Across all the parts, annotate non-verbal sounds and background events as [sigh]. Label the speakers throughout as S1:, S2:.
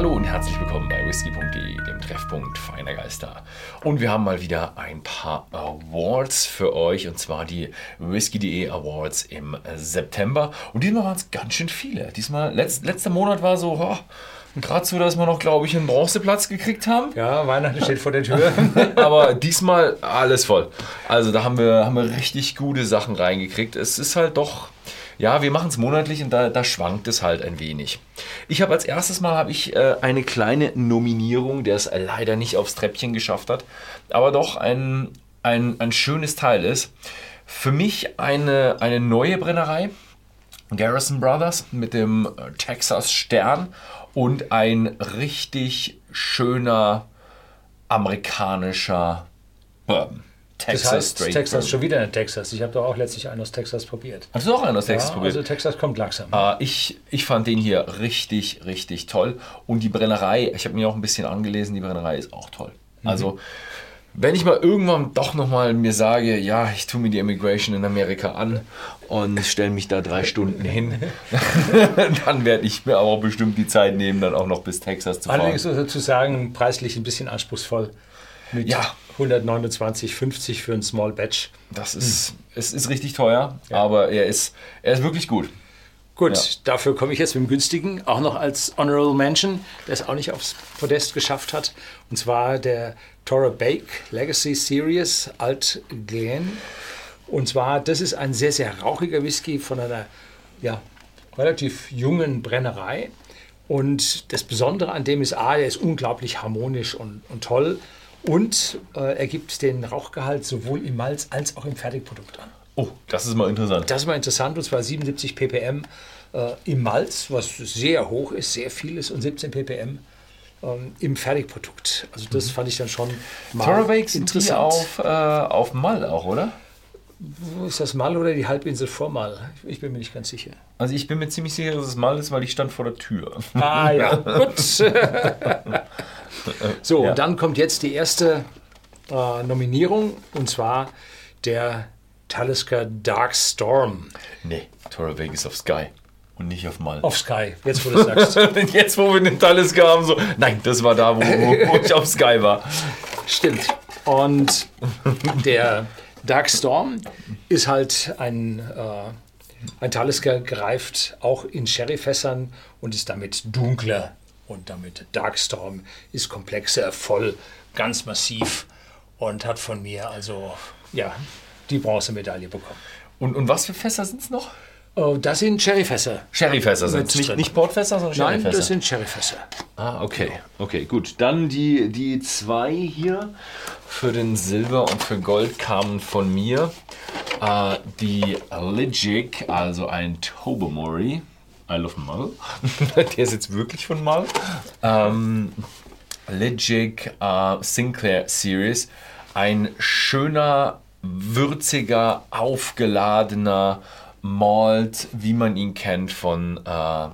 S1: Hallo und herzlich willkommen bei whisky.de, dem Treffpunkt feiner Geister. Und wir haben mal wieder ein paar Awards für euch und zwar die Whisky.de Awards im September. Und diesmal waren es ganz schön viele. Diesmal, letzt, letzter Monat war so, oh, gerade so, dass wir noch, glaube ich, einen Bronzeplatz gekriegt haben.
S2: Ja, Weihnachten steht vor der Tür. [laughs]
S1: Aber diesmal alles voll. Also da haben wir, haben wir richtig gute Sachen reingekriegt. Es ist halt doch ja, wir machen es monatlich und da, da, schwankt es halt ein wenig. Ich habe als erstes Mal habe ich äh, eine kleine Nominierung, der es leider nicht aufs Treppchen geschafft hat, aber doch ein, ein, ein schönes Teil ist. Für mich eine, eine neue Brennerei, Garrison Brothers mit dem äh, Texas Stern und ein richtig schöner amerikanischer Bourbon.
S2: Texas das heißt, Straight Texas, schon wieder in Texas. Ich habe doch auch letztlich einen aus Texas probiert.
S1: Hast du auch einen aus Texas ja, probiert?
S2: Also Texas kommt langsam.
S1: Uh, ich, ich fand den hier richtig, richtig toll. Und die Brennerei, ich habe mir auch ein bisschen angelesen, die Brennerei ist auch toll. Mhm. Also, wenn ich mal irgendwann doch nochmal mir sage, ja, ich tue mir die Immigration in Amerika an und stelle mich da drei Stunden hin, [laughs] dann werde ich mir aber bestimmt die Zeit nehmen, dann auch noch bis Texas zu fahren.
S2: Allerdings sozusagen preislich ein bisschen anspruchsvoll. Mit ja. 129,50 für ein Small Batch.
S1: Das ist, hm. es ist richtig teuer, ja. aber er ist, er ist wirklich gut.
S2: Gut, ja. dafür komme ich jetzt mit dem günstigen, auch noch als Honorable Mention, der es auch nicht aufs Podest geschafft hat. Und zwar der Torah Bake Legacy Series Alt Glen. Und zwar, das ist ein sehr, sehr rauchiger Whisky von einer ja, relativ jungen Brennerei. Und das Besondere an dem ist, A, der ist unglaublich harmonisch und, und toll. Und äh, er gibt den Rauchgehalt sowohl im Malz als auch im Fertigprodukt an.
S1: Oh, das ist mal interessant.
S2: Das ist mal interessant, und zwar 77 ppm äh, im Malz, was sehr hoch ist, sehr viel ist, und 17 ppm ähm, im Fertigprodukt. Also das mhm. fand ich dann schon
S1: mal Torabakes interessant. Auf, äh, auf Mal auch, oder?
S2: Ist das Mal oder die Halbinsel vor Mal? Ich bin mir nicht ganz sicher.
S1: Also ich bin mir ziemlich sicher, dass es Mal ist, weil ich stand vor der Tür.
S2: Ah ja, [laughs] gut. so, ja. und dann kommt jetzt die erste äh, Nominierung und zwar der Talisker Dark Storm.
S1: Nee, Tora Vegas auf Sky und nicht auf Mal.
S2: Auf Sky, jetzt wo du sagst. [laughs]
S1: jetzt wo wir den Talisker haben, so. Nein, das war da, wo, wo ich auf Sky war.
S2: Stimmt. Und der Dark Storm ist halt ein, äh, ein Talisker gereift auch in Sherryfässern und ist damit dunkler und damit Darkstorm ist komplexer, voll, ganz massiv und hat von mir also ja die Bronzemedaille bekommen.
S1: Und, und was für Fässer sind es noch?
S2: Oh, das sind Sherryfässer.
S1: Sherryfässer sind es nicht, nicht Portfässer, sondern
S2: Sherryfässer? Nein, das sind Sherryfässer.
S1: Ah, okay. Okay, gut. Dann die, die zwei hier für den Silber und für Gold kamen von mir. Äh, die Ligic, also ein Tobermory. I love Mull. [laughs] Der ist jetzt wirklich von Mull. Ähm, Legic uh, Sinclair Series. Ein schöner, würziger, aufgeladener Malt, wie man ihn kennt von, äh,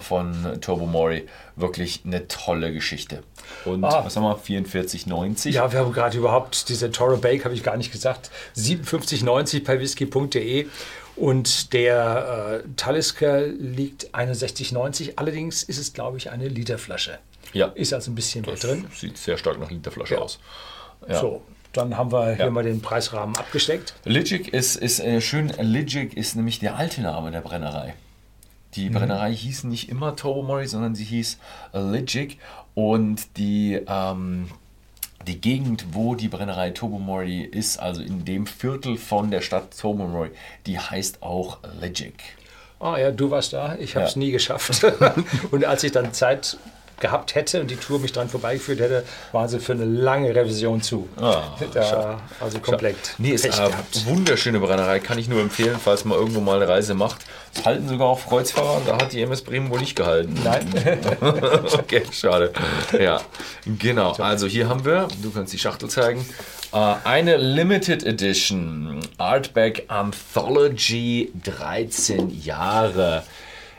S1: von Turbo Mori. Wirklich eine tolle Geschichte. Und ah. was haben wir? 44,90?
S2: Ja, wir haben gerade überhaupt diese Toro Bake, habe ich gar nicht gesagt. 57,90 bei whisky.de. Und der äh, Talisker liegt 61,90. Allerdings ist es, glaube ich, eine Literflasche.
S1: Ja.
S2: Ist also ein bisschen mehr drin.
S1: Sieht sehr stark nach Literflasche ja. aus.
S2: Ja. So, dann haben wir hier ja. mal den Preisrahmen abgesteckt.
S1: Ligic ist, ist äh, schön. Ligic ist nämlich der alte Name der Brennerei. Die mhm. Brennerei hieß nicht immer Tobermory, sondern sie hieß Ligic. Und die, ähm, die Gegend, wo die Brennerei Tobermory ist, also in dem Viertel von der Stadt Tobermory, die heißt auch Legic.
S2: Ah ja, du warst da, ich habe es ja. nie geschafft. [laughs] und als ich dann Zeit gehabt hätte und die Tour mich dran vorbeigeführt hätte, waren sie für eine lange Revision zu.
S1: Ah,
S2: da, also komplett.
S1: Nee, ist eine wunderschöne Brennerei, kann ich nur empfehlen, falls man irgendwo mal eine Reise macht. Halten sogar auch Kreuzfahrer, da hat die MS Bremen wohl nicht gehalten.
S2: Nein. [laughs]
S1: okay, schade. Ja, genau. Also hier haben wir, du kannst die Schachtel zeigen, äh, eine Limited Edition Artback Anthology 13 Jahre.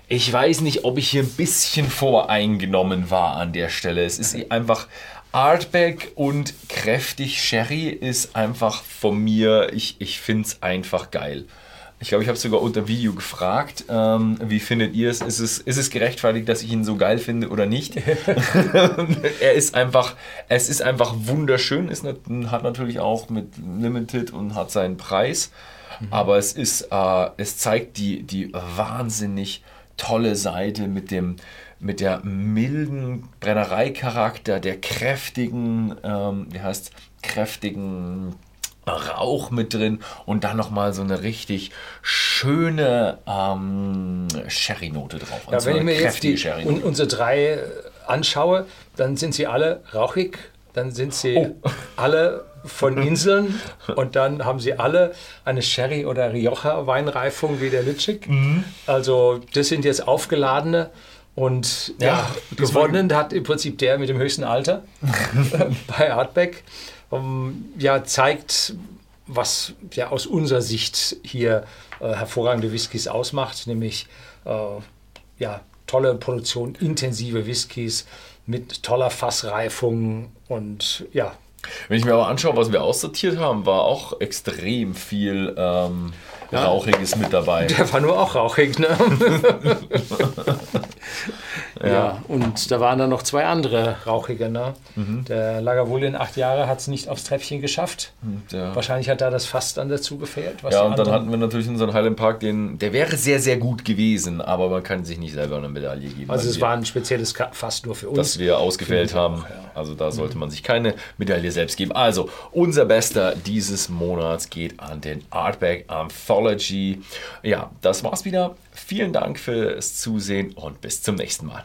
S1: Ich weiß nicht, ob ich hier ein bisschen voreingenommen war an der Stelle. Es ist einfach Artback und kräftig Sherry ist einfach von mir, ich, ich finde es einfach geil. Ich glaube, ich habe sogar unter Video gefragt, ähm, wie findet ihr es? Ist, es? ist es gerechtfertigt, dass ich ihn so geil finde oder nicht? [laughs] [laughs] er ist einfach, es ist einfach wunderschön, ist, hat natürlich auch mit Limited und hat seinen Preis. Mhm. Aber es ist, äh, es zeigt die, die wahnsinnig tolle Seite mit dem, mit der milden Brennereicharakter, der kräftigen, ähm, wie heißt, kräftigen Rauch mit drin und dann nochmal so eine richtig schöne ähm, Sherry-Note drauf.
S2: Ja, wenn ich mir jetzt die, un, unsere drei äh, anschaue, dann sind sie alle rauchig, dann sind sie oh. alle von Inseln und dann haben sie alle eine Sherry- oder Rioja-Weinreifung wie der Lütschig. Mhm. Also das sind jetzt aufgeladene und ja, ja gewonnen hat im Prinzip der mit dem höchsten Alter [laughs] bei Artbeck ähm, ja, zeigt, was ja aus unserer Sicht hier äh, hervorragende Whiskys ausmacht, nämlich äh, ja, tolle Produktion, intensive Whiskys mit toller Fassreifung und ja.
S1: Wenn ich mir aber anschaue, was wir aussortiert haben, war auch extrem viel ähm, ja. Rauchiges mit dabei.
S2: Der war nur auch rauchig, ne? [laughs] ja. ja. und da waren dann noch zwei andere rauchige, ne? Mhm. Der Lagavulin, acht Jahre, hat es nicht aufs Treppchen geschafft. Ja. Wahrscheinlich hat da das Fass dann dazu gefehlt.
S1: ja, und dann hatten wir natürlich unseren Highland Park, den, der wäre sehr, sehr gut gewesen, aber man kann sich nicht selber eine Medaille geben.
S2: Also es war ein spezielles Fass nur für uns.
S1: Das wir ausgewählt haben. Auch, also da sollte mhm. man sich keine Medaille selbst geben. Also, unser Bester dieses Monats geht an den Artback. Anthology. Ja, das war's wieder. Vielen Dank fürs Zusehen und bis zum nächsten Mal.